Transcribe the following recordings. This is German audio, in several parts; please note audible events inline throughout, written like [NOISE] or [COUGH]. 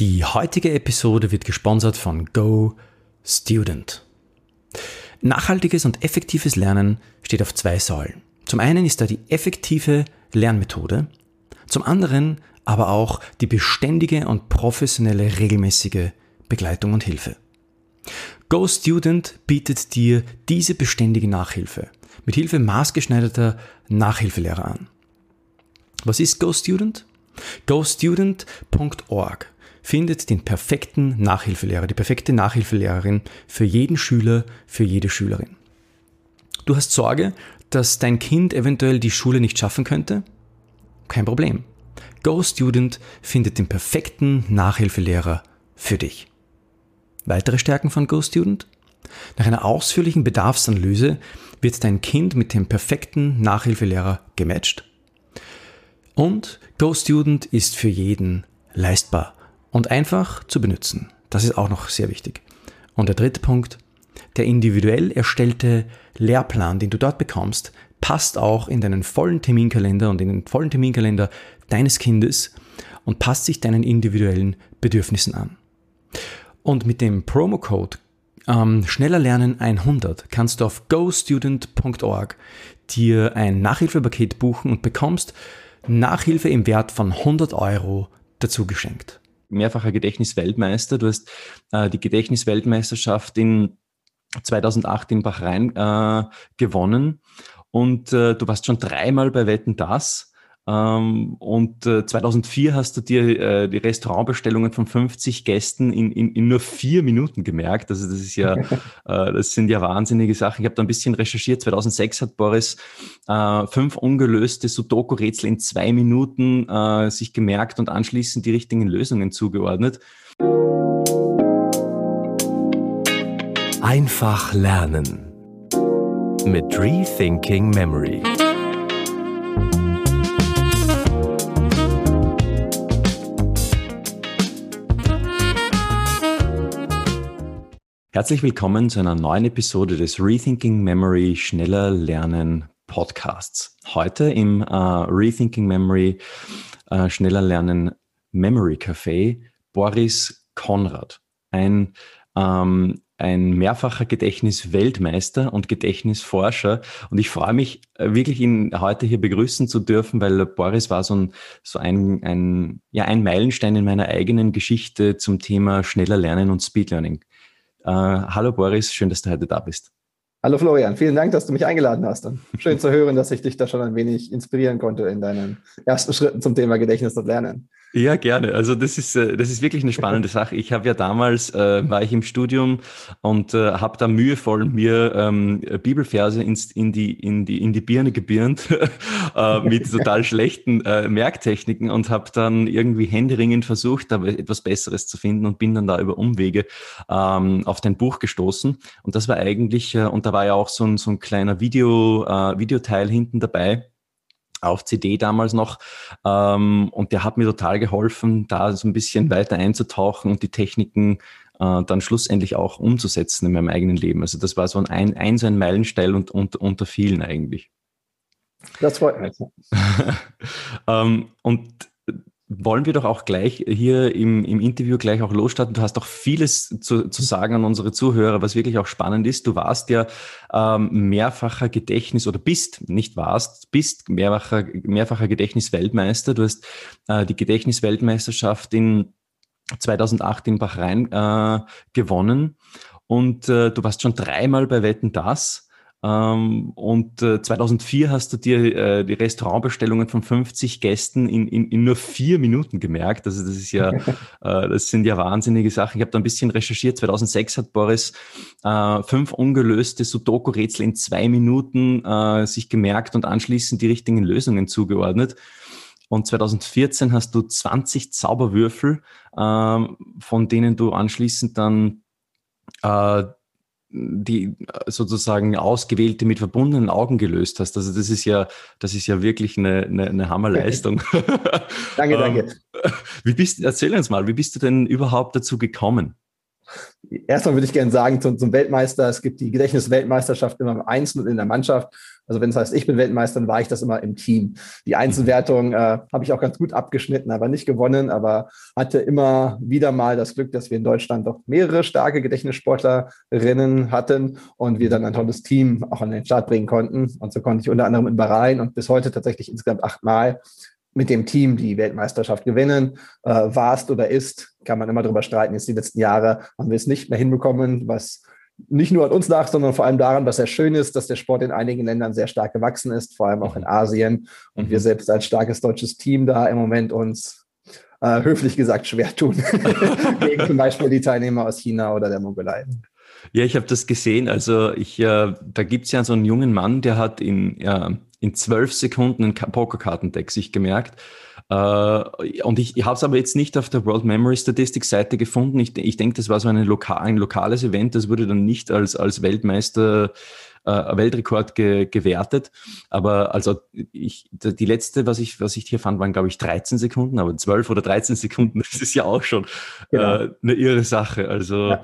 Die heutige Episode wird gesponsert von Go Student. Nachhaltiges und effektives Lernen steht auf zwei Säulen. Zum einen ist da die effektive Lernmethode, zum anderen aber auch die beständige und professionelle regelmäßige Begleitung und Hilfe. Go Student bietet dir diese beständige Nachhilfe mit Hilfe maßgeschneiderter Nachhilfelehrer an. Was ist Go Student? GoStudent.org findet den perfekten Nachhilfelehrer, die perfekte Nachhilfelehrerin für jeden Schüler, für jede Schülerin. Du hast Sorge, dass dein Kind eventuell die Schule nicht schaffen könnte? Kein Problem. GoStudent findet den perfekten Nachhilfelehrer für dich. Weitere Stärken von GoStudent? Nach einer ausführlichen Bedarfsanalyse wird dein Kind mit dem perfekten Nachhilfelehrer gematcht. Und GoStudent ist für jeden leistbar und einfach zu benutzen. Das ist auch noch sehr wichtig. Und der dritte Punkt, der individuell erstellte Lehrplan, den du dort bekommst, passt auch in deinen vollen Terminkalender und in den vollen Terminkalender deines Kindes und passt sich deinen individuellen Bedürfnissen an. Und mit dem Promocode ähm, Schneller Lernen 100 kannst du auf gostudent.org dir ein Nachhilfepaket buchen und bekommst Nachhilfe im Wert von 100 Euro dazu geschenkt mehrfacher Gedächtnisweltmeister. Du hast äh, die Gedächtnisweltmeisterschaft in 2008 in Bahrain äh, gewonnen und äh, du warst schon dreimal bei Wetten das. Ähm, und äh, 2004 hast du dir äh, die Restaurantbestellungen von 50 Gästen in, in, in nur vier Minuten gemerkt. Also das ist ja, [LAUGHS] äh, das sind ja wahnsinnige Sachen. Ich habe da ein bisschen recherchiert. 2006 hat Boris äh, fünf ungelöste Sudoku-Rätsel in zwei Minuten äh, sich gemerkt und anschließend die richtigen Lösungen zugeordnet. Einfach lernen mit Rethinking Memory. Herzlich willkommen zu einer neuen Episode des Rethinking Memory Schneller Lernen Podcasts. Heute im äh, Rethinking Memory äh, Schneller Lernen Memory Café Boris Konrad, ein, ähm, ein mehrfacher Gedächtnisweltmeister und Gedächtnisforscher. Und ich freue mich äh, wirklich, ihn heute hier begrüßen zu dürfen, weil Boris war so ein, so ein, ein, ja, ein Meilenstein in meiner eigenen Geschichte zum Thema schneller Lernen und Speed Learning. Äh, hallo Boris, schön, dass du heute da bist. Hallo Florian, vielen Dank, dass du mich eingeladen hast. Und schön zu hören, dass ich dich da schon ein wenig inspirieren konnte in deinen ersten Schritten zum Thema Gedächtnis und Lernen. Ja, gerne. Also das ist, äh, das ist wirklich eine spannende Sache. Ich habe ja damals, äh, war ich im Studium und äh, habe da mühevoll mir ähm, Bibelverse ins, in, die, in, die, in die Birne gebirnt [LAUGHS] äh, mit total schlechten äh, Merktechniken und habe dann irgendwie händeringend versucht, da etwas Besseres zu finden und bin dann da über Umwege ähm, auf dein Buch gestoßen. Und das war eigentlich, äh, und da war ja auch so ein, so ein kleiner Video, äh, Videoteil hinten dabei auf CD damals noch. Ähm, und der hat mir total geholfen, da so ein bisschen weiter einzutauchen und die Techniken äh, dann schlussendlich auch umzusetzen in meinem eigenen Leben. Also das war so ein, ein, so ein Meilenstein und, und unter vielen eigentlich. Das freut mich. [LAUGHS] ähm, und wollen wir doch auch gleich hier im, im Interview gleich auch losstarten. Du hast doch vieles zu, zu sagen an unsere Zuhörer, was wirklich auch spannend ist. Du warst ja ähm, mehrfacher Gedächtnis oder bist, nicht warst, bist mehrfacher, mehrfacher Gedächtnisweltmeister. Du hast äh, die Gedächtnisweltmeisterschaft in 2008 in Bahrain äh, gewonnen und äh, du warst schon dreimal bei Wetten Das. Ähm, und äh, 2004 hast du dir äh, die Restaurantbestellungen von 50 Gästen in, in, in nur vier Minuten gemerkt. Also das ist ja, [LAUGHS] äh, das sind ja wahnsinnige Sachen. Ich habe da ein bisschen recherchiert. 2006 hat Boris äh, fünf ungelöste Sudoku-Rätsel in zwei Minuten äh, sich gemerkt und anschließend die richtigen Lösungen zugeordnet. Und 2014 hast du 20 Zauberwürfel, äh, von denen du anschließend dann äh, die sozusagen ausgewählte mit verbundenen Augen gelöst hast. Also das ist ja, das ist ja wirklich eine, eine, eine Hammerleistung. [LAUGHS] danke, [LAUGHS] danke. Ähm, wie bist, erzähl uns mal, wie bist du denn überhaupt dazu gekommen? erstmal würde ich gerne sagen zum, zum Weltmeister, es gibt die Gedächtnisweltmeisterschaft immer im Einzelnen und in der Mannschaft. Also wenn es heißt, ich bin Weltmeister, dann war ich das immer im Team. Die Einzelwertung äh, habe ich auch ganz gut abgeschnitten, aber nicht gewonnen, aber hatte immer wieder mal das Glück, dass wir in Deutschland doch mehrere starke Gedächtnissportlerinnen hatten und wir dann ein tolles Team auch an den Start bringen konnten. Und so konnte ich unter anderem in Bahrain und bis heute tatsächlich insgesamt achtmal mit dem Team die Weltmeisterschaft gewinnen. Äh, warst oder ist, kann man immer darüber streiten. Jetzt die letzten Jahre haben wir es nicht mehr hinbekommen, was nicht nur an uns lag, sondern vor allem daran, was sehr schön ist, dass der Sport in einigen Ländern sehr stark gewachsen ist, vor allem auch in Asien. Und mhm. wir selbst als starkes deutsches Team da im Moment uns äh, höflich gesagt schwer tun [LAUGHS] gegen zum Beispiel die Teilnehmer aus China oder der Mongolei. Ja, ich habe das gesehen. Also ich, äh, da gibt es ja so einen jungen Mann, der hat in, ja, in zwölf Sekunden ein Pokerkartendeck sich gemerkt. Äh, und ich, ich habe es aber jetzt nicht auf der World Memory Statistics Seite gefunden. Ich, ich denke, das war so eine Loka ein lokales Event. Das wurde dann nicht als, als Weltmeister äh, Weltrekord ge, gewertet. Aber also ich, die letzte, was ich, was ich hier fand, waren, glaube ich, 13 Sekunden, aber 12 oder 13 Sekunden, [LAUGHS] das ist ja auch schon genau. äh, eine irre Sache. Also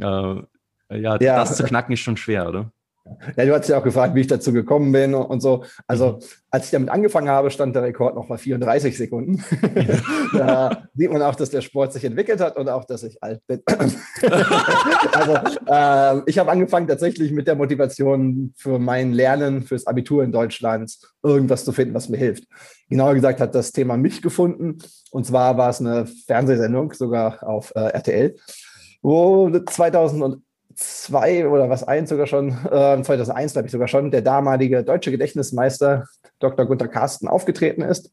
ja. Äh, ja, ja, das zu knacken ist schon schwer, oder? Ja, du hast ja auch gefragt, wie ich dazu gekommen bin und so. Also, mhm. als ich damit angefangen habe, stand der Rekord noch bei 34 Sekunden. [LAUGHS] da sieht man auch, dass der Sport sich entwickelt hat und auch, dass ich alt bin. [LAUGHS] also, äh, ich habe angefangen tatsächlich mit der Motivation für mein Lernen, fürs Abitur in Deutschland, irgendwas zu finden, was mir hilft. Genauer gesagt hat das Thema mich gefunden. Und zwar war es eine Fernsehsendung, sogar auf äh, RTL, wo 2000 zwei oder was eins sogar schon, äh, 2001 glaube ich sogar schon, der damalige deutsche Gedächtnismeister Dr. Gunther Carsten aufgetreten ist.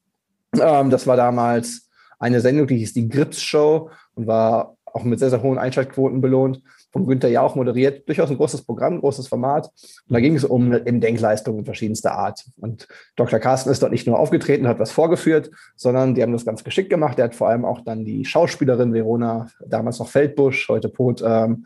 Ähm, das war damals eine Sendung, die hieß die Grips Show und war auch mit sehr, sehr hohen Einschaltquoten belohnt. Von Günther ja auch moderiert. Durchaus ein großes Programm, großes Format. Und da ging es um eben Denkleistungen verschiedenster Art. Und Dr. Carsten ist dort nicht nur aufgetreten, hat was vorgeführt, sondern die haben das ganz geschickt gemacht. Er hat vor allem auch dann die Schauspielerin Verona, damals noch Feldbusch, heute Pot, ähm,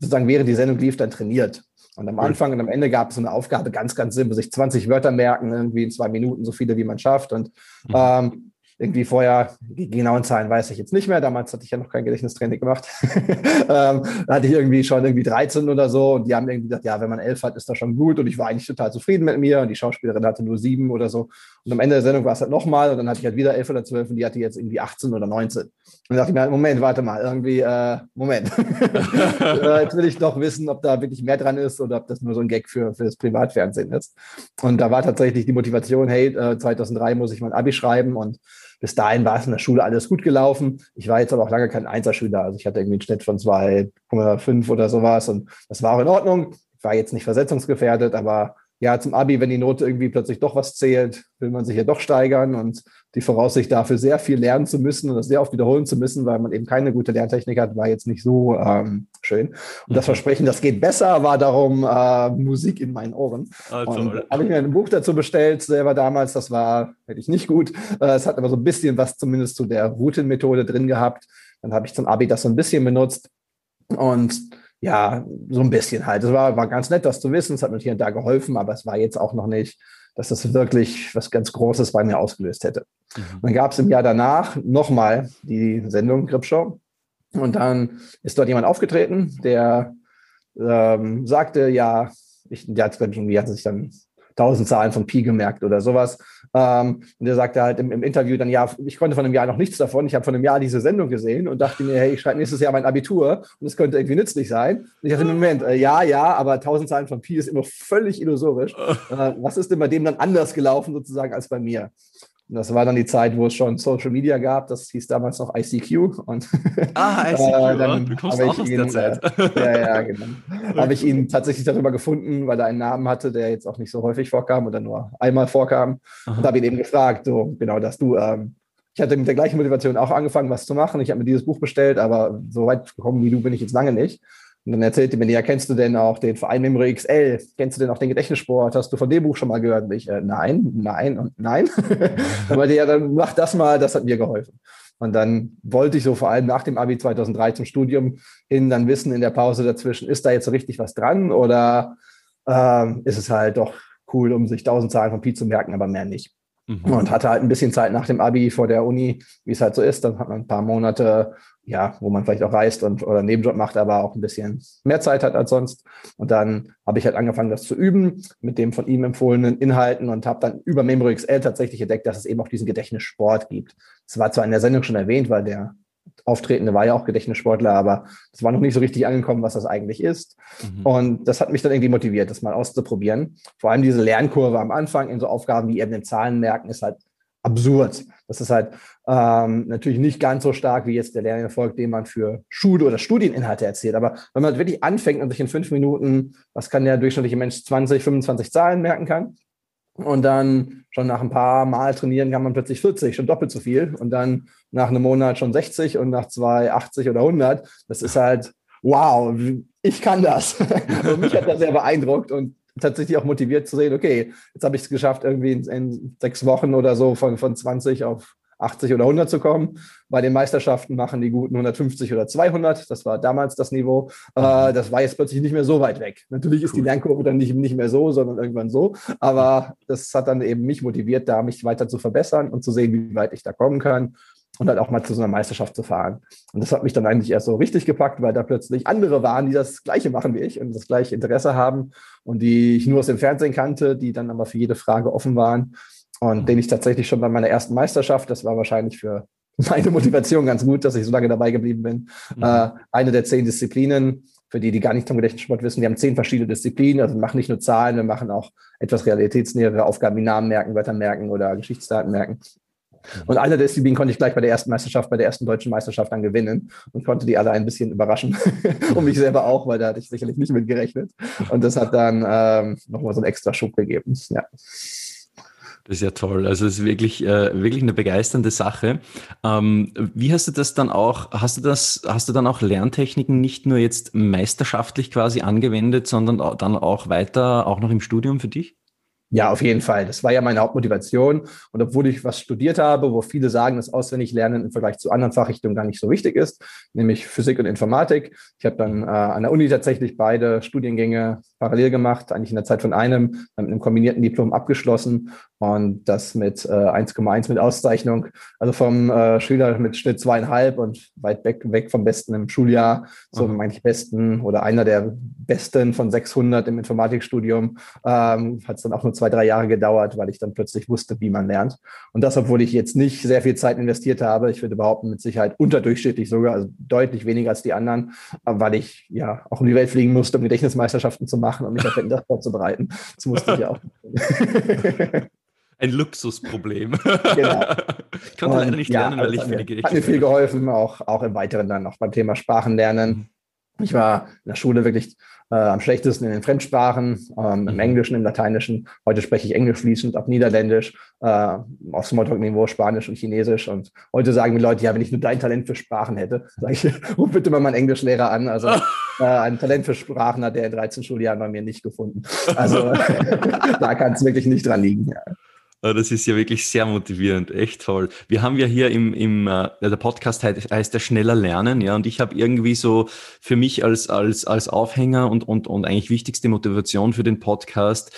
sozusagen während die Sendung lief, dann trainiert. Und am Anfang und am Ende gab es so eine Aufgabe, ganz, ganz simpel, sich 20 Wörter merken, irgendwie in zwei Minuten, so viele wie man schafft. Und mhm. ähm, irgendwie vorher, die genauen Zahlen weiß ich jetzt nicht mehr. Damals hatte ich ja noch kein Gedächtnistraining gemacht. [LAUGHS] ähm, da hatte ich irgendwie schon irgendwie 13 oder so und die haben irgendwie gesagt, ja, wenn man 11 hat, ist das schon gut und ich war eigentlich total zufrieden mit mir und die Schauspielerin hatte nur sieben oder so. Und am Ende der Sendung war es halt nochmal und dann hatte ich halt wieder 11 oder 12 und die hatte jetzt irgendwie 18 oder 19. Und dann dachte ich mir, Moment, warte mal, irgendwie, äh, Moment. [LAUGHS] Äh, jetzt will ich doch wissen, ob da wirklich mehr dran ist oder ob das nur so ein Gag für, für das Privatfernsehen ist. Und da war tatsächlich die Motivation, hey, 2003 äh, muss ich mein Abi schreiben und bis dahin war es in der Schule alles gut gelaufen. Ich war jetzt aber auch lange kein Einserschüler. Also ich hatte irgendwie einen Schnitt von 2,5 oder sowas und das war auch in Ordnung. Ich war jetzt nicht versetzungsgefährdet, aber ja, zum Abi, wenn die Note irgendwie plötzlich doch was zählt, will man sich ja doch steigern und die Voraussicht dafür sehr viel lernen zu müssen und das sehr oft wiederholen zu müssen, weil man eben keine gute Lerntechnik hat, war jetzt nicht so ähm, schön. Und das mhm. Versprechen, das geht besser, war darum äh, Musik in meinen Ohren. Also, habe ich mir ein Buch dazu bestellt, selber damals, das war wirklich nicht gut. Äh, es hat aber so ein bisschen was zumindest zu der Routenmethode drin gehabt. Dann habe ich zum Abi das so ein bisschen benutzt und ja, so ein bisschen halt. Es war, war ganz nett, das zu wissen. Es hat mir hier und da geholfen, aber es war jetzt auch noch nicht, dass das wirklich was ganz Großes bei mir ausgelöst hätte. Mhm. Dann gab es im Jahr danach nochmal die Sendung Gripshow. Und dann ist dort jemand aufgetreten, der ähm, sagte, ja, ich, der hat, irgendwie hat sich dann tausend Zahlen von Pi gemerkt oder sowas. Ähm, und er sagte halt im, im, Interview dann, ja, ich konnte von einem Jahr noch nichts davon. Ich habe von einem Jahr diese Sendung gesehen und dachte mir, hey, ich schreibe nächstes Jahr mein Abitur und es könnte irgendwie nützlich sein. Und ich dachte, Moment, äh, ja, ja, aber tausend Zahlen von Pi ist immer völlig illusorisch. [LAUGHS] Äh, was ist denn bei dem dann anders gelaufen sozusagen als bei mir? Und das war dann die Zeit, wo es schon Social Media gab. Das hieß damals noch ICQ. Und [LAUGHS] ah, [LAUGHS] ICQ. äh, dann du kommst auch aus ihn, der Zeit. Äh, ja, ja, [LAUGHS] genau. habe ich ihn tatsächlich darüber gefunden, weil er einen Namen hatte, der jetzt auch nicht so häufig vorkam oder nur einmal vorkam. Aha. Und habe ihn eben gefragt, so genau, dass du ähm, ich hatte mit der gleichen Motivation auch angefangen, was zu machen. Ich habe mir dieses Buch bestellt, aber so weit gekommen wie du bin ich jetzt lange nicht. Und dann erzählte mir, ja, kennst du denn auch den Verein Memory XL? Kennst du denn auch den Gedächtnissport? Hast du von dem Buch schon mal gehört? Und ich, äh, nein, nein und nein. [LAUGHS] dann meinte ja, dann mach das mal, das hat mir geholfen. Und dann wollte ich so vor allem nach dem Abi 2003 zum Studium hin dann wissen in der Pause dazwischen, ist da jetzt so richtig was dran oder ähm, ist es halt doch cool, um sich tausend Zahlen von Pi zu merken, aber mehr nicht. Mhm. Und hatte halt ein bisschen Zeit nach dem Abi vor der Uni, wie es halt so ist. Dann hat man ein paar Monate, ja, wo man vielleicht auch reist und oder einen Nebenjob macht, aber auch ein bisschen mehr Zeit hat als sonst. Und dann habe ich halt angefangen, das zu üben mit dem von ihm empfohlenen Inhalten und habe dann über MemoryXL tatsächlich entdeckt, dass es eben auch diesen Gedächtnissport gibt. Es war zwar in der Sendung schon erwähnt, weil der Auftretende war ja auch Gedächtnissportler, aber es war noch nicht so richtig angekommen, was das eigentlich ist. Mhm. Und das hat mich dann irgendwie motiviert, das mal auszuprobieren. Vor allem diese Lernkurve am Anfang in so Aufgaben wie eben den Zahlen merken, ist halt absurd. Das ist halt ähm, natürlich nicht ganz so stark wie jetzt der Lernerfolg, den man für Schule- oder Studieninhalte erzählt. Aber wenn man wirklich anfängt und sich in fünf Minuten, was kann der durchschnittliche Mensch, 20, 25 Zahlen merken kann, und dann schon nach ein paar Mal trainieren kann man plötzlich 40, schon doppelt so viel. Und dann nach einem Monat schon 60 und nach zwei 80 oder 100. Das ist halt, wow, ich kann das. und [LAUGHS] mich hat das sehr beeindruckt und tatsächlich auch motiviert zu sehen, okay, jetzt habe ich es geschafft, irgendwie in, in, sechs Wochen oder so von, von 20 auf 80 oder 100 zu kommen. Bei den Meisterschaften machen die guten 150 oder 200. Das war damals das Niveau. Äh, das war jetzt plötzlich nicht mehr so weit weg. Natürlich ist cool. die Lernkurve dann nicht, nicht mehr so, sondern irgendwann so. Aber das hat dann eben mich motiviert, da mich weiter zu verbessern und zu sehen, wie weit ich da kommen kann und dann auch mal zu so einer Meisterschaft zu fahren. Und das hat mich dann eigentlich erst so richtig gepackt, weil da plötzlich andere waren, die das Gleiche machen wie ich und das gleiche Interesse haben und die ich nur aus dem Fernsehen kannte, die dann aber für jede Frage offen waren und den ich tatsächlich schon bei meiner ersten Meisterschaft, das war wahrscheinlich für meine Motivation ganz gut, dass ich so lange dabei geblieben bin. Mhm. Äh, eine der zehn Disziplinen, für die, die gar nicht vom Gedächtnissport wissen, wir haben zehn verschiedene Disziplinen, also wir machen nicht nur Zahlen, wir machen auch etwas realitätsnähere Aufgaben wie Namen merken, Wörter merken oder Geschichtsdaten merken. Und der Disziplinen konnte ich gleich bei der ersten Meisterschaft, bei der ersten deutschen Meisterschaft dann gewinnen und konnte die alle ein bisschen überraschen. [LAUGHS] und mich selber auch, weil da hatte ich sicherlich nicht mit gerechnet. Und das hat dann ähm, nochmal so einen extra Schub gegeben. Ja. Das ist ja toll. Also es ist wirklich, äh, wirklich eine begeisternde Sache. Ähm, wie hast du das dann auch, hast du das, hast du dann auch Lerntechniken nicht nur jetzt meisterschaftlich quasi angewendet, sondern dann auch weiter, auch noch im Studium für dich? Ja, auf jeden Fall. Das war ja meine Hauptmotivation. Und obwohl ich was studiert habe, wo viele sagen, dass Auswendiglernen im Vergleich zu anderen Fachrichtungen gar nicht so wichtig ist, nämlich Physik und Informatik. Ich habe dann äh, an der Uni tatsächlich beide Studiengänge parallel gemacht, eigentlich in der Zeit von einem, dann mit einem kombinierten Diplom abgeschlossen und das mit äh, 1,1 mit Auszeichnung. Also vom äh, Schüler mit Schnitt zweieinhalb und weit weg, weg vom Besten im Schuljahr, so mhm. eigentlich Besten oder einer der Besten von 600 im Informatikstudium. Ähm, Hat es dann auch nur zwei, drei Jahre gedauert, weil ich dann plötzlich wusste, wie man lernt. Und das, obwohl ich jetzt nicht sehr viel Zeit investiert habe. Ich würde behaupten, mit Sicherheit unterdurchschnittlich sogar, also deutlich weniger als die anderen, weil ich ja auch um die Welt fliegen musste, um Gedächtnismeisterschaften zu machen und mich auf das vorzubereiten. Das musste ich ja auch. [LAUGHS] Ein Luxusproblem. Genau. [LAUGHS] ich konnte leider nicht lernen, ja, weil ich für die Gerichte. Hat mir viel geholfen, auch, auch im Weiteren dann noch beim Thema Sprachenlernen. Mhm. Ich war in der Schule wirklich äh, am schlechtesten in den Fremdsprachen, ähm, im mhm. Englischen, im Lateinischen. Heute spreche ich Englisch fließend, auch Niederländisch, äh, auf Smalltalk-Niveau Spanisch und Chinesisch. Und heute sagen mir Leute, ja, wenn ich nur dein Talent für Sprachen hätte, sage ich, [LAUGHS] ruf bitte mal meinen Englischlehrer an. Also [LAUGHS] äh, ein Talent für Sprachen hat der in 13 Schuljahren bei mir nicht gefunden. Also da kann es wirklich nicht dran liegen. Ja. Äh, das ist ja wirklich sehr motivierend, echt toll. Wir haben ja hier im, im äh, der Podcast heißt der schneller lernen, ja, und ich habe irgendwie so für mich als als als Aufhänger und und und eigentlich wichtigste Motivation für den Podcast.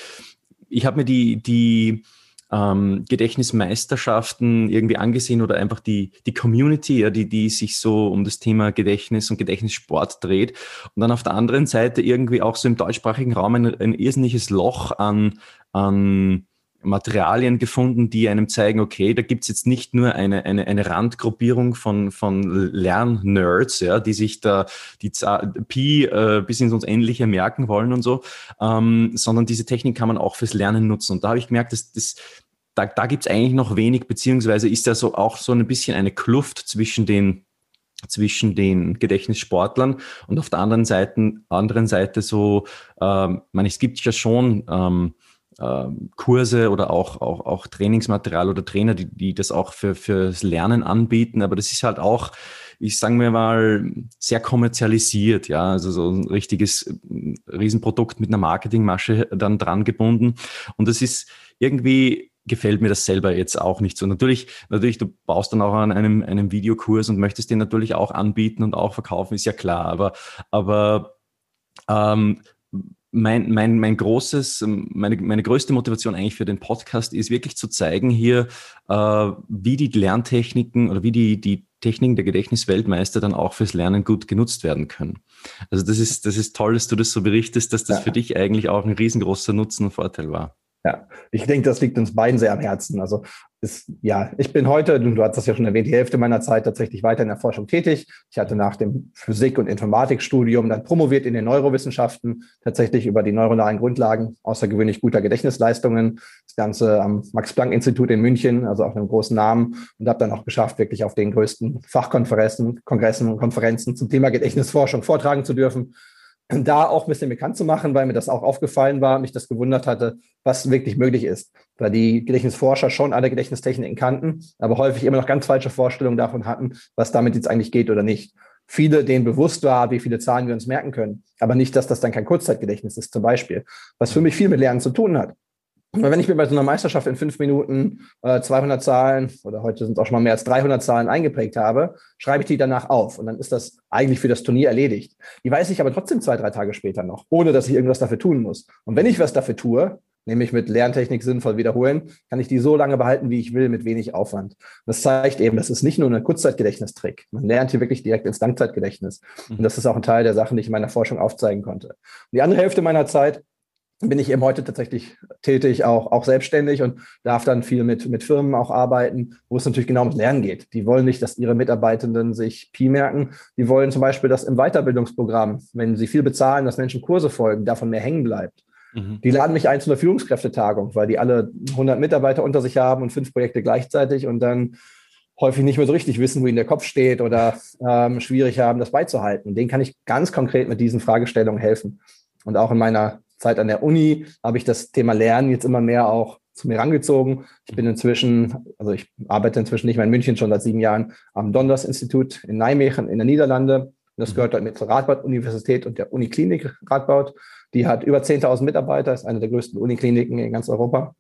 Ich habe mir die die ähm, Gedächtnismeisterschaften irgendwie angesehen oder einfach die, die Community, ja, die, die sich so um das Thema Gedächtnis und Gedächtnissport dreht. Und dann auf der anderen Seite irgendwie auch so im deutschsprachigen Raum ein, ein irrsinniges Loch an, an Materialien gefunden, die einem zeigen, okay, da gibt's jetzt nicht nur eine, eine, eine Randgruppierung von, von Lernnerds, ja, die sich da die Pi äh, bis ins Ähnliche merken wollen und so, ähm, sondern diese Technik kann man auch fürs Lernen nutzen. Und da habe ich gemerkt, dass das da, da gibt es eigentlich noch wenig, beziehungsweise ist da so auch so ein bisschen eine Kluft zwischen den zwischen den Gedächtnissportlern und auf der anderen Seite, anderen Seite so, ähm, ich meine, es gibt ja schon ähm, Kurse oder auch, auch, auch Trainingsmaterial oder Trainer, die, die das auch für, fürs Lernen anbieten. Aber das ist halt auch, ich sage mir mal, sehr kommerzialisiert, ja, also so ein richtiges äh, Riesenprodukt mit einer Marketingmasche dann dran gebunden. Und das ist irgendwie gefällt mir das selber jetzt auch nicht so. Natürlich, natürlich, du baust dann auch an einem, einem Videokurs und möchtest den natürlich auch anbieten und auch verkaufen, ist ja klar. Aber, aber ähm, mein, mein, mein großes, meine, meine größte Motivation eigentlich für den Podcast ist wirklich zu zeigen hier, äh, wie die Lerntechniken oder wie die, die Techniken der Gedächtnisweltmeister dann auch fürs Lernen gut genutzt werden können. Also das ist, das ist toll, dass du das so berichtest, dass das ja. für dich eigentlich auch ein riesengroßer Nutzen und Vorteil war. Ja, ich denke, das liegt uns beiden sehr am Herzen. Also ist, ja, ich bin heute, du hast das ja schon erwähnt, die Hälfte meiner Zeit tatsächlich weiter in der Forschung tätig. Ich hatte nach dem Physik- und Informatikstudium dann promoviert in den Neurowissenschaften, tatsächlich über die neuronalen Grundlagen außergewöhnlich guter Gedächtnisleistungen. Das Ganze am Max-Planck-Institut in München, also auf einem großen Namen, und habe dann auch geschafft, wirklich auf den größten Fachkonferenzen, Kongressen und Konferenzen zum Thema Gedächtnisforschung vortragen zu dürfen da auch ein bisschen bekannt zu machen, weil mir das auch aufgefallen war, mich das gewundert hatte, was wirklich möglich ist. Weil die Gedächtnisforscher schon alle Gedächtnistechniken kannten, aber häufig immer noch ganz falsche Vorstellungen davon hatten, was damit jetzt eigentlich geht oder nicht. Viele, denen bewusst war, wie viele Zahlen wir uns merken können, aber nicht, dass das dann kein Kurzzeitgedächtnis ist, zum Beispiel. Was für mich viel mit Lernen zu tun hat. Und wenn ich mir bei so einer Meisterschaft in fünf Minuten äh, 200 Zahlen oder heute sind es auch schon mal mehr als 300 Zahlen eingeprägt habe, schreibe ich die danach auf und dann ist das eigentlich für das Turnier erledigt. Die weiß ich aber trotzdem zwei, drei Tage später noch, ohne dass ich irgendwas dafür tun muss. Und wenn ich was dafür tue, nämlich mit Lerntechnik sinnvoll wiederholen, kann ich die so lange behalten, wie ich will, mit wenig Aufwand. Das zeigt eben, das ist nicht nur ein Kurzzeitgedächtnistrick. Man lernt hier wirklich direkt ins Langzeitgedächtnis. Und das ist auch ein Teil der Sachen, die ich in meiner Forschung aufzeigen konnte. Und die andere Hälfte meiner Zeit bin ich eben heute tatsächlich tätig, auch, auch selbstständig und darf dann viel mit, mit Firmen auch arbeiten, wo es natürlich genau ums Lernen geht. Die wollen nicht, dass ihre Mitarbeitenden sich Pi merken. Die wollen zum Beispiel, dass im Weiterbildungsprogramm, wenn sie viel bezahlen, dass Menschen Kurse folgen, davon mehr hängen bleibt. Mhm. Die laden mich ein zu einer Führungskräftetagung, weil die alle 100 Mitarbeiter unter sich haben und fünf Projekte gleichzeitig und dann häufig nicht mehr so richtig wissen, wo ihnen der Kopf steht oder ähm, schwierig haben, das beizuhalten. Den kann ich ganz konkret mit diesen Fragestellungen helfen. Und auch in meiner Zeit an der Uni habe ich das Thema Lernen jetzt immer mehr auch zu mir rangezogen. Ich bin inzwischen, also ich arbeite inzwischen nicht mehr in München, schon seit sieben Jahren am Donders-Institut in Nijmegen in den Niederlanden. Das gehört dort mit zur Radboud-Universität und der Uniklinik Radboud. Die hat über 10.000 Mitarbeiter, ist eine der größten Unikliniken in ganz Europa.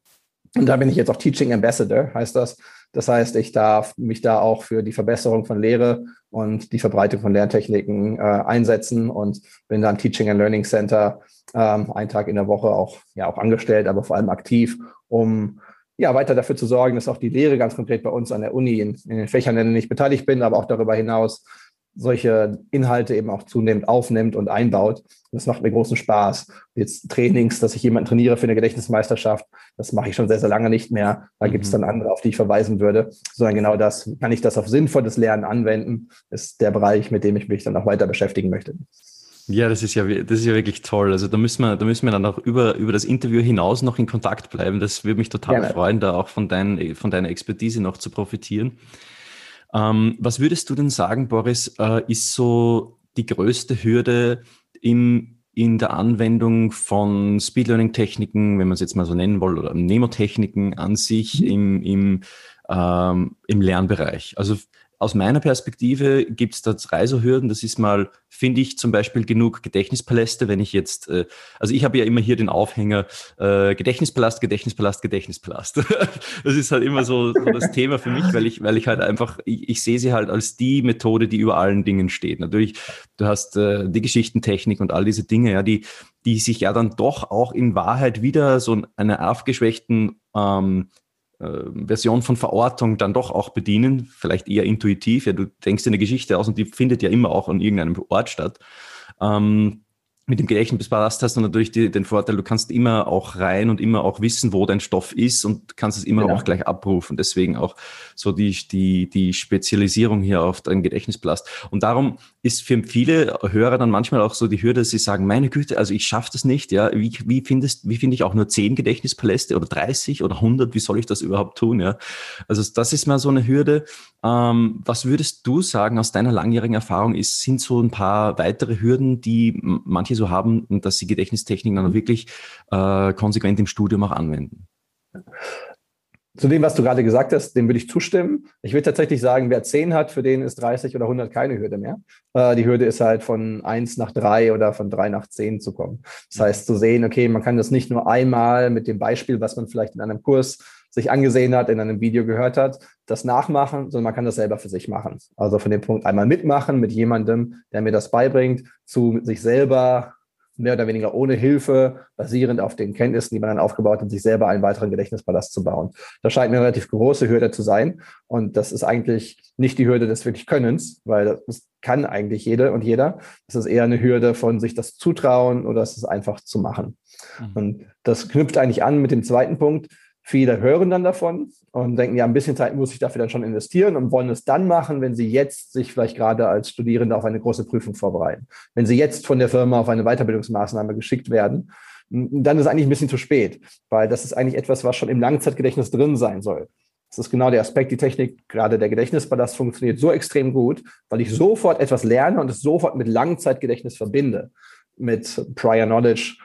Und da bin ich jetzt auch Teaching Ambassador, heißt das. Das heißt, ich darf mich da auch für die Verbesserung von Lehre und die Verbreitung von Lerntechniken äh, einsetzen und bin da im Teaching and Learning Center ähm, einen Tag in der Woche auch, ja, auch angestellt, aber vor allem aktiv, um ja, weiter dafür zu sorgen, dass auch die Lehre ganz konkret bei uns an der Uni in, in den Fächern, in denen ich beteiligt bin, aber auch darüber hinaus solche Inhalte eben auch zunehmend aufnimmt und einbaut. Das macht mir großen Spaß. Jetzt Trainings, dass ich jemanden trainiere für eine Gedächtnismeisterschaft, das mache ich schon sehr, sehr lange nicht mehr. Da mhm. gibt es dann andere, auf die ich verweisen würde. Sondern genau das, kann ich das auf sinnvolles Lernen anwenden, ist der Bereich, mit dem ich mich dann auch weiter beschäftigen möchte. Ja, das ist ja, das ist ja wirklich toll. Also da müssen wir, da müssen wir dann auch über, über das Interview hinaus noch in Kontakt bleiben. Das würde mich total Gerne. freuen, da auch von, dein, von deiner Expertise noch zu profitieren. Ähm, was würdest du denn sagen, Boris, äh, ist so die größte Hürde im, in der Anwendung von Speed Learning Techniken, wenn man es jetzt mal so nennen will, oder Nemotechniken an sich mhm. im, im, ähm, im Lernbereich? Also aus meiner Perspektive gibt es da drei so Hürden. Das ist mal, finde ich zum Beispiel genug Gedächtnispaläste, wenn ich jetzt, äh, also ich habe ja immer hier den Aufhänger äh, Gedächtnispalast, Gedächtnispalast, Gedächtnispalast. [LAUGHS] das ist halt immer so, so, das Thema für mich, weil ich, weil ich halt einfach, ich, ich, sehe sie halt als die Methode, die über allen Dingen steht. Natürlich, du hast äh, die Geschichtentechnik und all diese Dinge, ja, die, die sich ja dann doch auch in Wahrheit wieder so einer aufgeschwächten ähm, äh, Version von Verortung dann doch auch bedienen, vielleicht eher intuitiv. Ja, du denkst dir eine Geschichte aus und die findet ja immer auch an irgendeinem Ort statt. Ähm, mit dem Gedächtnispalast hast du natürlich die, den Vorteil, du kannst immer auch rein und immer auch wissen, wo dein Stoff ist und kannst es immer genau. auch gleich abrufen. Deswegen auch so die, die, die Spezialisierung hier auf deinen Gedächtnisplast. Und darum ist für viele Hörer dann manchmal auch so die Hürde, dass sie sagen, meine Güte, also ich schaffe das nicht, ja, wie, wie findest, wie finde ich auch nur zehn Gedächtnispaläste oder 30 oder 100, wie soll ich das überhaupt tun, ja? Also das ist mal so eine Hürde. Ähm, was würdest du sagen aus deiner langjährigen Erfahrung ist, sind so ein paar weitere Hürden, die manche so haben, dass sie Gedächtnistechniken dann wirklich äh, konsequent im Studium auch anwenden? Zu dem, was du gerade gesagt hast, dem würde ich zustimmen. Ich würde tatsächlich sagen, wer 10 hat, für den ist 30 oder 100 keine Hürde mehr. Äh, die Hürde ist halt von 1 nach 3 oder von 3 nach 10 zu kommen. Das heißt, zu sehen, okay, man kann das nicht nur einmal mit dem Beispiel, was man vielleicht in einem Kurs sich angesehen hat, in einem Video gehört hat, das nachmachen, sondern man kann das selber für sich machen. Also von dem Punkt einmal mitmachen mit jemandem, der mir das beibringt, zu sich selber mehr oder weniger ohne Hilfe, basierend auf den Kenntnissen, die man dann aufgebaut hat, sich selber einen weiteren Gedächtnispalast zu bauen. Das scheint mir eine relativ große Hürde zu sein. Und das ist eigentlich nicht die Hürde des wirklich Könnens, weil das kann eigentlich jede und jeder. Das ist eher eine Hürde von sich das zutrauen oder es ist einfach zu machen. Mhm. Und das knüpft eigentlich an mit dem zweiten Punkt. Viele hören dann davon und denken, ja, ein bisschen Zeit muss ich dafür dann schon investieren und wollen es dann machen, wenn sie jetzt sich vielleicht gerade als Studierende auf eine große Prüfung vorbereiten. Wenn sie jetzt von der Firma auf eine Weiterbildungsmaßnahme geschickt werden, dann ist es eigentlich ein bisschen zu spät, weil das ist eigentlich etwas, was schon im Langzeitgedächtnis drin sein soll. Das ist genau der Aspekt, die Technik, gerade der Gedächtnispalast funktioniert so extrem gut, weil ich sofort etwas lerne und es sofort mit Langzeitgedächtnis verbinde, mit Prior Knowledge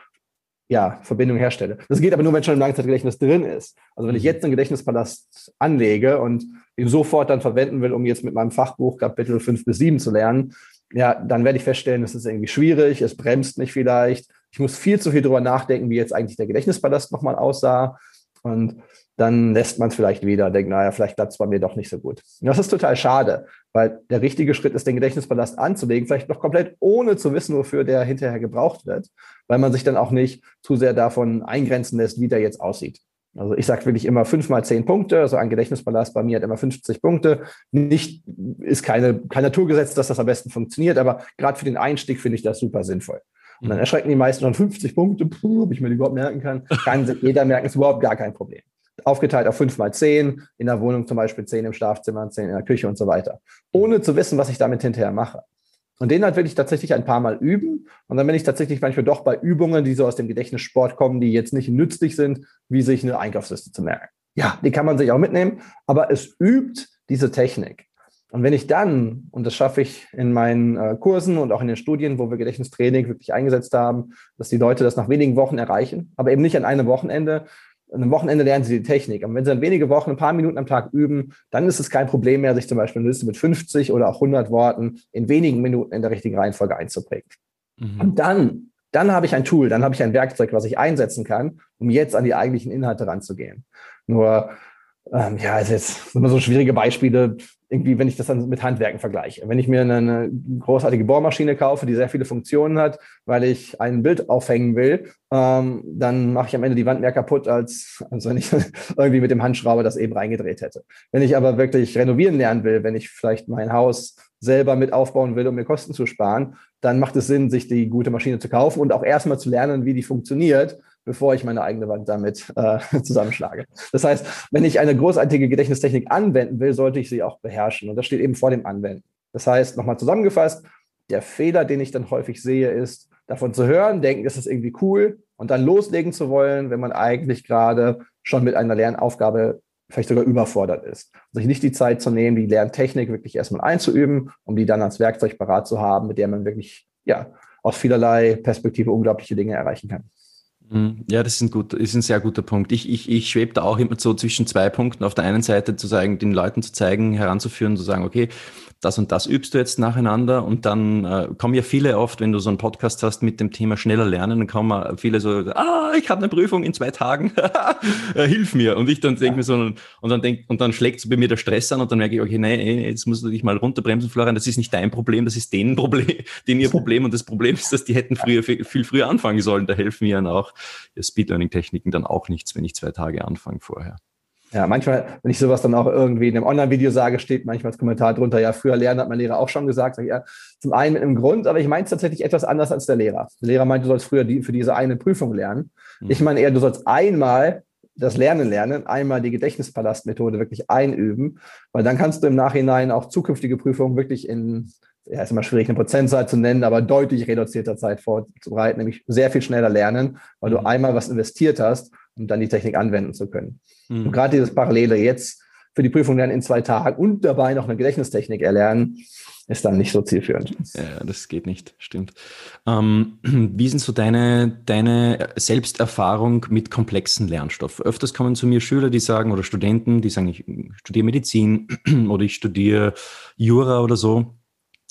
ja, Verbindung herstelle. Das geht aber nur, wenn schon im Langzeitgedächtnis drin ist. Also wenn ich mhm. jetzt einen Gedächtnispalast anlege und ihn sofort dann verwenden will, um jetzt mit meinem Fachbuch Kapitel 5 bis 7 zu lernen, ja, dann werde ich feststellen, es ist irgendwie schwierig, es bremst mich vielleicht. Ich muss viel zu viel drüber nachdenken, wie jetzt eigentlich der Gedächtnispalast nochmal aussah. Und dann lässt man es vielleicht wieder, denkt, naja, vielleicht klappt es bei mir doch nicht so gut. Und das ist total schade, weil der richtige Schritt ist, den Gedächtnispalast anzulegen, vielleicht noch komplett ohne zu wissen, wofür der hinterher gebraucht wird, weil man sich dann auch nicht zu sehr davon eingrenzen lässt, wie der jetzt aussieht. Also ich sage wirklich immer fünf mal zehn Punkte. Also ein Gedächtnispalast bei mir hat immer 50 Punkte. Nicht ist keine, kein Naturgesetz, dass das am besten funktioniert, aber gerade für den Einstieg finde ich das super sinnvoll. Und dann mhm. erschrecken die meisten schon 50 Punkte, puh, ob ich mir die überhaupt merken kann. Kann jeder merken, ist überhaupt gar kein Problem aufgeteilt auf fünf mal zehn, in der Wohnung zum Beispiel zehn im Schlafzimmer, zehn in der Küche und so weiter, ohne zu wissen, was ich damit hinterher mache. Und den halt will ich tatsächlich ein paar Mal üben. Und dann bin ich tatsächlich manchmal doch bei Übungen, die so aus dem Gedächtnissport kommen, die jetzt nicht nützlich sind, wie sich eine Einkaufsliste zu merken. Ja, die kann man sich auch mitnehmen, aber es übt diese Technik. Und wenn ich dann, und das schaffe ich in meinen äh, Kursen und auch in den Studien, wo wir Gedächtnistraining wirklich eingesetzt haben, dass die Leute das nach wenigen Wochen erreichen, aber eben nicht an einem Wochenende, an einem Wochenende lernen sie die Technik. Und wenn sie dann wenige Wochen, ein paar Minuten am Tag üben, dann ist es kein Problem mehr, sich zum Beispiel eine Liste mit 50 oder auch 100 Worten in wenigen Minuten in der richtigen Reihenfolge einzuprägen. Mhm. Und dann, dann habe ich ein Tool, dann habe ich ein Werkzeug, was ich einsetzen kann, um jetzt an die eigentlichen Inhalte ranzugehen. Nur, ähm, ja, ist jetzt immer so schwierige Beispiele irgendwie, wenn ich das dann mit Handwerken vergleiche. Wenn ich mir eine großartige Bohrmaschine kaufe, die sehr viele Funktionen hat, weil ich ein Bild aufhängen will, ähm, dann mache ich am Ende die Wand mehr kaputt, als, als wenn ich [LAUGHS] irgendwie mit dem Handschrauber das eben reingedreht hätte. Wenn ich aber wirklich renovieren lernen will, wenn ich vielleicht mein Haus selber mit aufbauen will, um mir Kosten zu sparen, dann macht es Sinn, sich die gute Maschine zu kaufen und auch erstmal zu lernen, wie die funktioniert, bevor ich meine eigene Wand damit äh, [LAUGHS] zusammenschlage. Das heißt, wenn ich eine großartige Gedächtnistechnik anwenden will, sollte ich sie auch beherrschen. Und das steht eben vor dem Anwenden. Das heißt, nochmal zusammengefasst, der Fehler, den ich dann häufig sehe, ist, davon zu hören, denken, das ist irgendwie cool und dann loslegen zu wollen, wenn man eigentlich gerade schon mit einer Lernaufgabe vielleicht sogar überfordert ist. Sich nicht die Zeit zu nehmen, die Lerntechnik wirklich erstmal einzuüben, um die dann als Werkzeug parat zu haben, mit der man wirklich ja, aus vielerlei Perspektive unglaubliche Dinge erreichen kann. Mhm. Ja, das ist ein, gut, ist ein sehr guter Punkt. Ich, ich, ich schwebe da auch immer so zwischen zwei Punkten. Auf der einen Seite zu sagen, den Leuten zu zeigen, heranzuführen, zu sagen, okay, das und das übst du jetzt nacheinander und dann äh, kommen ja viele oft, wenn du so einen Podcast hast mit dem Thema schneller lernen, dann kommen viele so, ah, ich habe eine Prüfung in zwei Tagen, [LAUGHS] äh, hilf mir. Und ich dann denke mir so, und dann denk, und dann schlägt so bei mir der Stress an und dann merke ich, okay, nein, nee, jetzt musst du dich mal runterbremsen, Florian, das ist nicht dein Problem, das ist denen Problem, [LAUGHS] denen ihr [LAUGHS] Problem. Und das Problem ist, dass die hätten früher viel, früher anfangen sollen. Da helfen mir dann auch Speedlearning-Techniken dann auch nichts, wenn ich zwei Tage anfange vorher. Ja, manchmal, wenn ich sowas dann auch irgendwie in einem Online-Video sage, steht manchmal als Kommentar drunter, ja, früher lernen hat mein Lehrer auch schon gesagt. Sag ich, ja, zum einen mit einem Grund, aber ich meine es tatsächlich etwas anders als der Lehrer. Der Lehrer meint, du sollst früher die, für diese eine Prüfung lernen. Mhm. Ich meine eher, du sollst einmal das Lernen lernen, einmal die Gedächtnispalastmethode wirklich einüben, weil dann kannst du im Nachhinein auch zukünftige Prüfungen wirklich in, ja, ist immer schwierig, eine Prozentzahl zu nennen, aber deutlich reduzierter Zeit vorzubereiten, nämlich sehr viel schneller lernen, weil du mhm. einmal was investiert hast um dann die Technik anwenden zu können. Mhm. Und gerade dieses Parallele jetzt für die Prüfung lernen in zwei Tagen und dabei noch eine Gedächtnistechnik erlernen, ist dann nicht so zielführend. Ja, das geht nicht, stimmt. Ähm, [CLEARS THROAT] wie sind so deine, deine Selbsterfahrung mit komplexen Lernstoff? Öfters kommen zu mir Schüler, die sagen, oder Studenten, die sagen, ich studiere Medizin [CLEARS THROAT] oder ich studiere Jura oder so.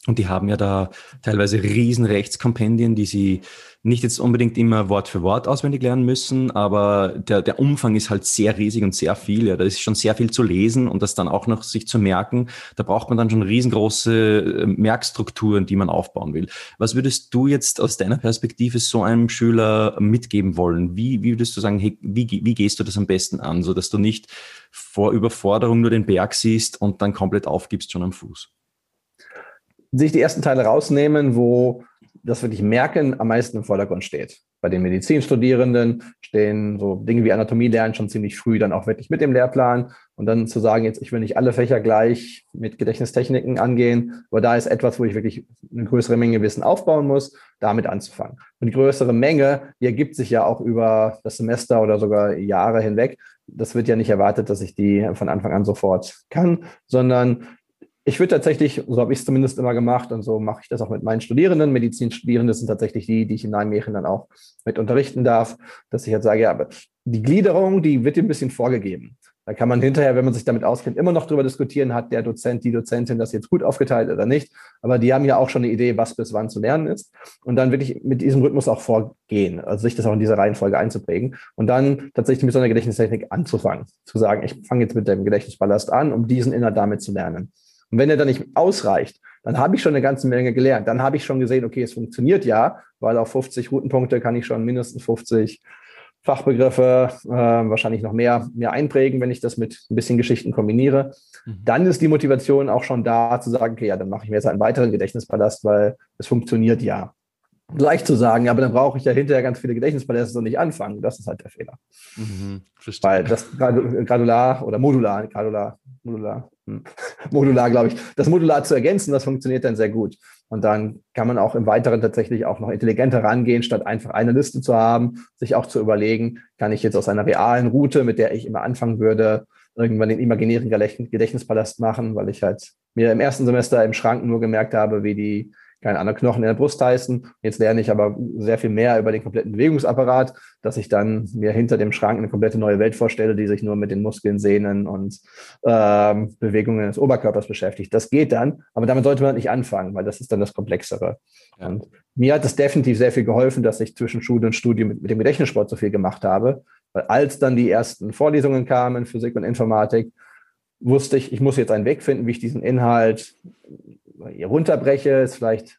Und die haben ja da teilweise riesen Rechtskompendien, die sie nicht jetzt unbedingt immer Wort für Wort auswendig lernen müssen, aber der, der Umfang ist halt sehr riesig und sehr viel. Ja, da ist schon sehr viel zu lesen und das dann auch noch sich zu merken. Da braucht man dann schon riesengroße äh, Merkstrukturen, die man aufbauen will. Was würdest du jetzt aus deiner Perspektive so einem Schüler mitgeben wollen? Wie, wie würdest du sagen, hey, wie, wie gehst du das am besten an, so dass du nicht vor Überforderung nur den Berg siehst und dann komplett aufgibst schon am Fuß? Sich die ersten Teile rausnehmen, wo das wirklich Merken am meisten im Vordergrund steht. Bei den Medizinstudierenden stehen so Dinge wie Anatomie lernen schon ziemlich früh dann auch wirklich mit dem Lehrplan und dann zu sagen, jetzt ich will nicht alle Fächer gleich mit Gedächtnistechniken angehen, aber da ist etwas, wo ich wirklich eine größere Menge Wissen aufbauen muss, damit anzufangen. Und die größere Menge, die ergibt sich ja auch über das Semester oder sogar Jahre hinweg. Das wird ja nicht erwartet, dass ich die von Anfang an sofort kann, sondern ich würde tatsächlich, so habe ich es zumindest immer gemacht und so mache ich das auch mit meinen Studierenden. Medizinstudierende sind tatsächlich die, die ich in Nijmegen dann auch mit unterrichten darf, dass ich jetzt sage, ja, aber die Gliederung, die wird dir ein bisschen vorgegeben. Da kann man hinterher, wenn man sich damit auskennt, immer noch darüber diskutieren, hat der Dozent, die Dozentin das jetzt gut aufgeteilt oder nicht. Aber die haben ja auch schon eine Idee, was bis wann zu lernen ist. Und dann wirklich mit diesem Rhythmus auch vorgehen, also sich das auch in diese Reihenfolge einzuprägen. Und dann tatsächlich mit so einer Gedächtnistechnik anzufangen. Zu sagen, ich fange jetzt mit dem Gedächtnisballast an, um diesen Inhalt damit zu lernen. Und wenn er dann nicht ausreicht, dann habe ich schon eine ganze Menge gelernt. Dann habe ich schon gesehen, okay, es funktioniert ja, weil auf 50 Routenpunkte kann ich schon mindestens 50 Fachbegriffe, äh, wahrscheinlich noch mehr, mehr einprägen, wenn ich das mit ein bisschen Geschichten kombiniere. Mhm. Dann ist die Motivation auch schon da, zu sagen, okay, ja, dann mache ich mir jetzt einen weiteren Gedächtnispalast, weil es funktioniert ja. Gleich zu sagen, aber dann brauche ich ja hinterher ganz viele Gedächtnispaläste und nicht anfangen. Das ist halt der Fehler. Mhm, weil das Gradular oder Modular, Gradular, Modular, [LAUGHS] Modular, glaube ich, das Modular zu ergänzen, das funktioniert dann sehr gut. Und dann kann man auch im Weiteren tatsächlich auch noch intelligenter rangehen, statt einfach eine Liste zu haben, sich auch zu überlegen, kann ich jetzt aus einer realen Route, mit der ich immer anfangen würde, irgendwann den imaginären Gedächtnispalast machen, weil ich halt mir im ersten Semester im Schrank nur gemerkt habe, wie die keine Ahnung, Knochen in der Brust heißen. Jetzt lerne ich aber sehr viel mehr über den kompletten Bewegungsapparat, dass ich dann mir hinter dem Schrank eine komplette neue Welt vorstelle, die sich nur mit den Muskeln, Sehnen und ähm, Bewegungen des Oberkörpers beschäftigt. Das geht dann, aber damit sollte man nicht anfangen, weil das ist dann das Komplexere. Ja. Und mir hat es definitiv sehr viel geholfen, dass ich zwischen Schule und Studium mit, mit dem Gedächtnissport so viel gemacht habe, weil als dann die ersten Vorlesungen kamen, Physik und Informatik, wusste ich, ich muss jetzt einen Weg finden, wie ich diesen Inhalt runterbreche, ist vielleicht,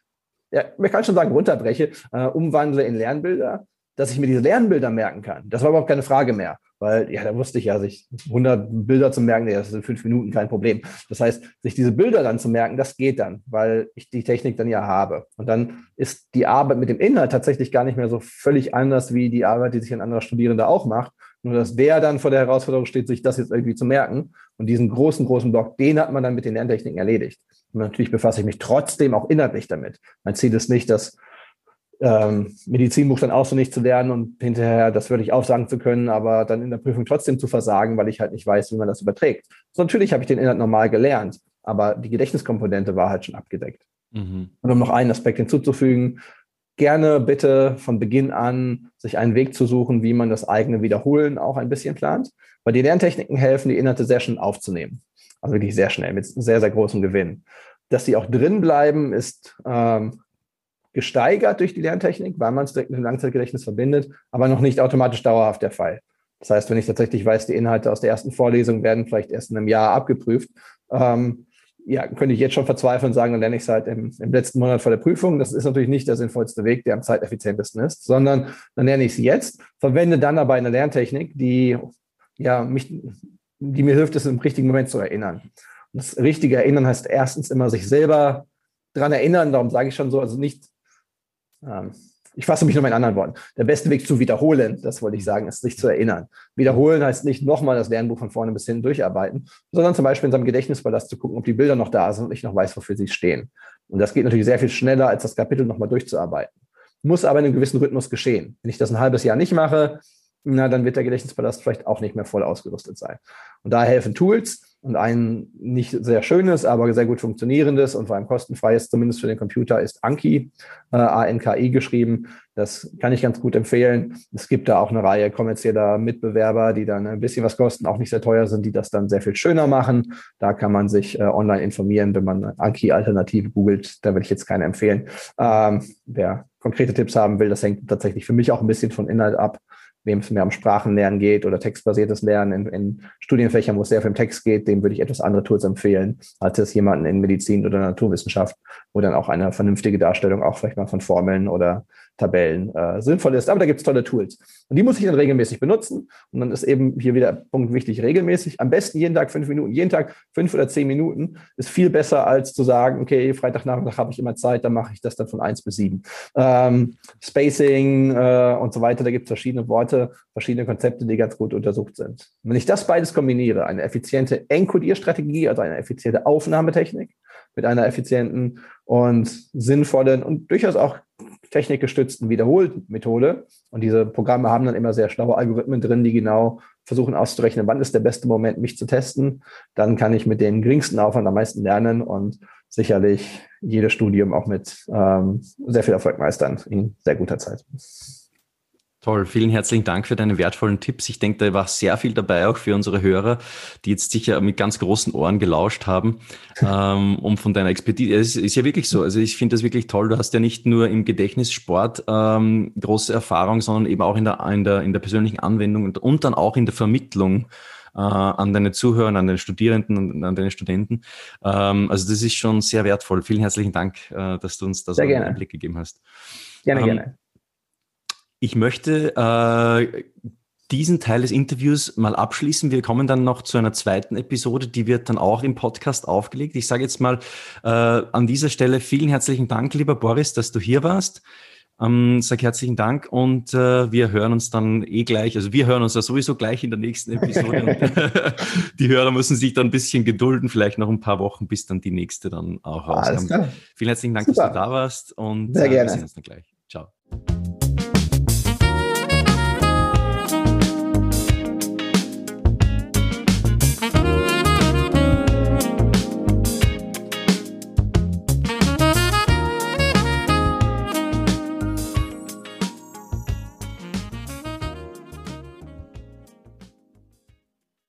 ja, man kann schon sagen, runterbreche, äh, umwandle in Lernbilder, dass ich mir diese Lernbilder merken kann. Das war überhaupt keine Frage mehr, weil ja, da wusste ich ja, sich 100 Bilder zu merken, das sind fünf Minuten kein Problem. Das heißt, sich diese Bilder dann zu merken, das geht dann, weil ich die Technik dann ja habe. Und dann ist die Arbeit mit dem Inhalt tatsächlich gar nicht mehr so völlig anders wie die Arbeit, die sich ein anderer Studierender auch macht. Nur dass der dann vor der Herausforderung steht, sich das jetzt irgendwie zu merken. Und diesen großen, großen Block, den hat man dann mit den Lerntechniken erledigt. Natürlich befasse ich mich trotzdem auch inhaltlich damit. Mein Ziel ist nicht, das ähm, Medizinbuch dann auswendig zu lernen und hinterher das wirklich aufsagen zu können, aber dann in der Prüfung trotzdem zu versagen, weil ich halt nicht weiß, wie man das überträgt. So, natürlich habe ich den Inhalt normal gelernt, aber die Gedächtniskomponente war halt schon abgedeckt. Mhm. Und um noch einen Aspekt hinzuzufügen, gerne bitte von Beginn an sich einen Weg zu suchen, wie man das eigene Wiederholen auch ein bisschen plant, weil die Lerntechniken helfen, die Inhalte sehr schnell aufzunehmen. Also wirklich sehr schnell, mit sehr, sehr großem Gewinn. Dass sie auch drin bleiben, ist ähm, gesteigert durch die Lerntechnik, weil man es direkt mit dem Langzeitgedächtnis verbindet, aber noch nicht automatisch dauerhaft der Fall. Das heißt, wenn ich tatsächlich weiß, die Inhalte aus der ersten Vorlesung werden vielleicht erst in einem Jahr abgeprüft, ähm, ja, könnte ich jetzt schon verzweifeln und sagen, dann lerne ich es halt im, im, letzten Monat vor der Prüfung. Das ist natürlich nicht der sinnvollste Weg, der am zeiteffizientesten ist, sondern dann lerne ich es jetzt, verwende dann aber eine Lerntechnik, die ja mich, die mir hilft, es im richtigen Moment zu erinnern. Und das richtige Erinnern heißt erstens immer sich selber daran erinnern, darum sage ich schon so, also nicht, ähm, ich fasse mich nur in anderen Worten. Der beste Weg zu wiederholen, das wollte ich sagen, ist sich zu erinnern. Wiederholen heißt nicht nochmal das Lernbuch von vorne bis hinten durcharbeiten, sondern zum Beispiel in seinem Gedächtnispalast zu gucken, ob die Bilder noch da sind und ich noch weiß, wofür sie stehen. Und das geht natürlich sehr viel schneller, als das Kapitel nochmal durchzuarbeiten. Muss aber in einem gewissen Rhythmus geschehen. Wenn ich das ein halbes Jahr nicht mache, na, dann wird der Gedächtnispalast vielleicht auch nicht mehr voll ausgerüstet sein. Und da helfen Tools. Und ein nicht sehr schönes, aber sehr gut funktionierendes und vor allem kostenfreies, zumindest für den Computer, ist Anki, äh, A-N-K-I geschrieben. Das kann ich ganz gut empfehlen. Es gibt da auch eine Reihe kommerzieller Mitbewerber, die dann ein bisschen was kosten, auch nicht sehr teuer sind, die das dann sehr viel schöner machen. Da kann man sich äh, online informieren, wenn man Anki-Alternative googelt. Da würde ich jetzt keine empfehlen. Ähm, wer konkrete Tipps haben will, das hängt tatsächlich für mich auch ein bisschen von Inhalt ab wem es mehr um Sprachenlernen geht oder textbasiertes Lernen in, in, Studienfächern, wo es sehr viel um Text geht, dem würde ich etwas andere Tools empfehlen, als es jemanden in Medizin oder Naturwissenschaft, wo dann auch eine vernünftige Darstellung auch vielleicht mal von Formeln oder Tabellen äh, sinnvoll ist. Aber da gibt es tolle Tools. Und die muss ich dann regelmäßig benutzen. Und dann ist eben hier wieder Punkt wichtig, regelmäßig. Am besten jeden Tag fünf Minuten. Jeden Tag fünf oder zehn Minuten ist viel besser, als zu sagen, okay, Freitagnachmittag habe ich immer Zeit, dann mache ich das dann von eins bis sieben. Ähm, Spacing äh, und so weiter, da gibt es verschiedene Worte, verschiedene Konzepte, die ganz gut untersucht sind. wenn ich das beides kombiniere, eine effiziente Enkodierstrategie, also eine effiziente Aufnahmetechnik, mit einer effizienten und sinnvollen und durchaus auch technikgestützten Wiederholmethode. Und diese Programme haben dann immer sehr schlaue Algorithmen drin, die genau versuchen auszurechnen, wann ist der beste Moment, mich zu testen. Dann kann ich mit dem geringsten Aufwand am meisten lernen und sicherlich jedes Studium auch mit ähm, sehr viel Erfolg meistern in sehr guter Zeit. Toll, vielen herzlichen Dank für deine wertvollen Tipps. Ich denke, da war sehr viel dabei, auch für unsere Hörer, die jetzt sicher mit ganz großen Ohren gelauscht haben, [LAUGHS] ähm, um von deiner Expertise. Es ist ja wirklich so. Also ich finde das wirklich toll. Du hast ja nicht nur im Gedächtnissport ähm, große Erfahrung, sondern eben auch in der, in der, in der persönlichen Anwendung und, und dann auch in der Vermittlung äh, an deine Zuhörer, an deine Studierenden und an deine Studenten. Ähm, also das ist schon sehr wertvoll. Vielen herzlichen Dank, äh, dass du uns da so einen Einblick gegeben hast. Gerne, ähm, gerne. Ich möchte äh, diesen Teil des Interviews mal abschließen. Wir kommen dann noch zu einer zweiten Episode, die wird dann auch im Podcast aufgelegt. Ich sage jetzt mal äh, an dieser Stelle vielen herzlichen Dank, lieber Boris, dass du hier warst. Ähm, sag herzlichen Dank und äh, wir hören uns dann eh gleich, also wir hören uns ja sowieso gleich in der nächsten Episode. [LAUGHS] [LAUGHS] die Hörer müssen sich dann ein bisschen gedulden, vielleicht noch ein paar Wochen, bis dann die nächste dann auch rauskommt. Vielen herzlichen Dank, Super. dass du da warst und Sehr äh, gerne. wir sehen uns dann gleich. Ciao.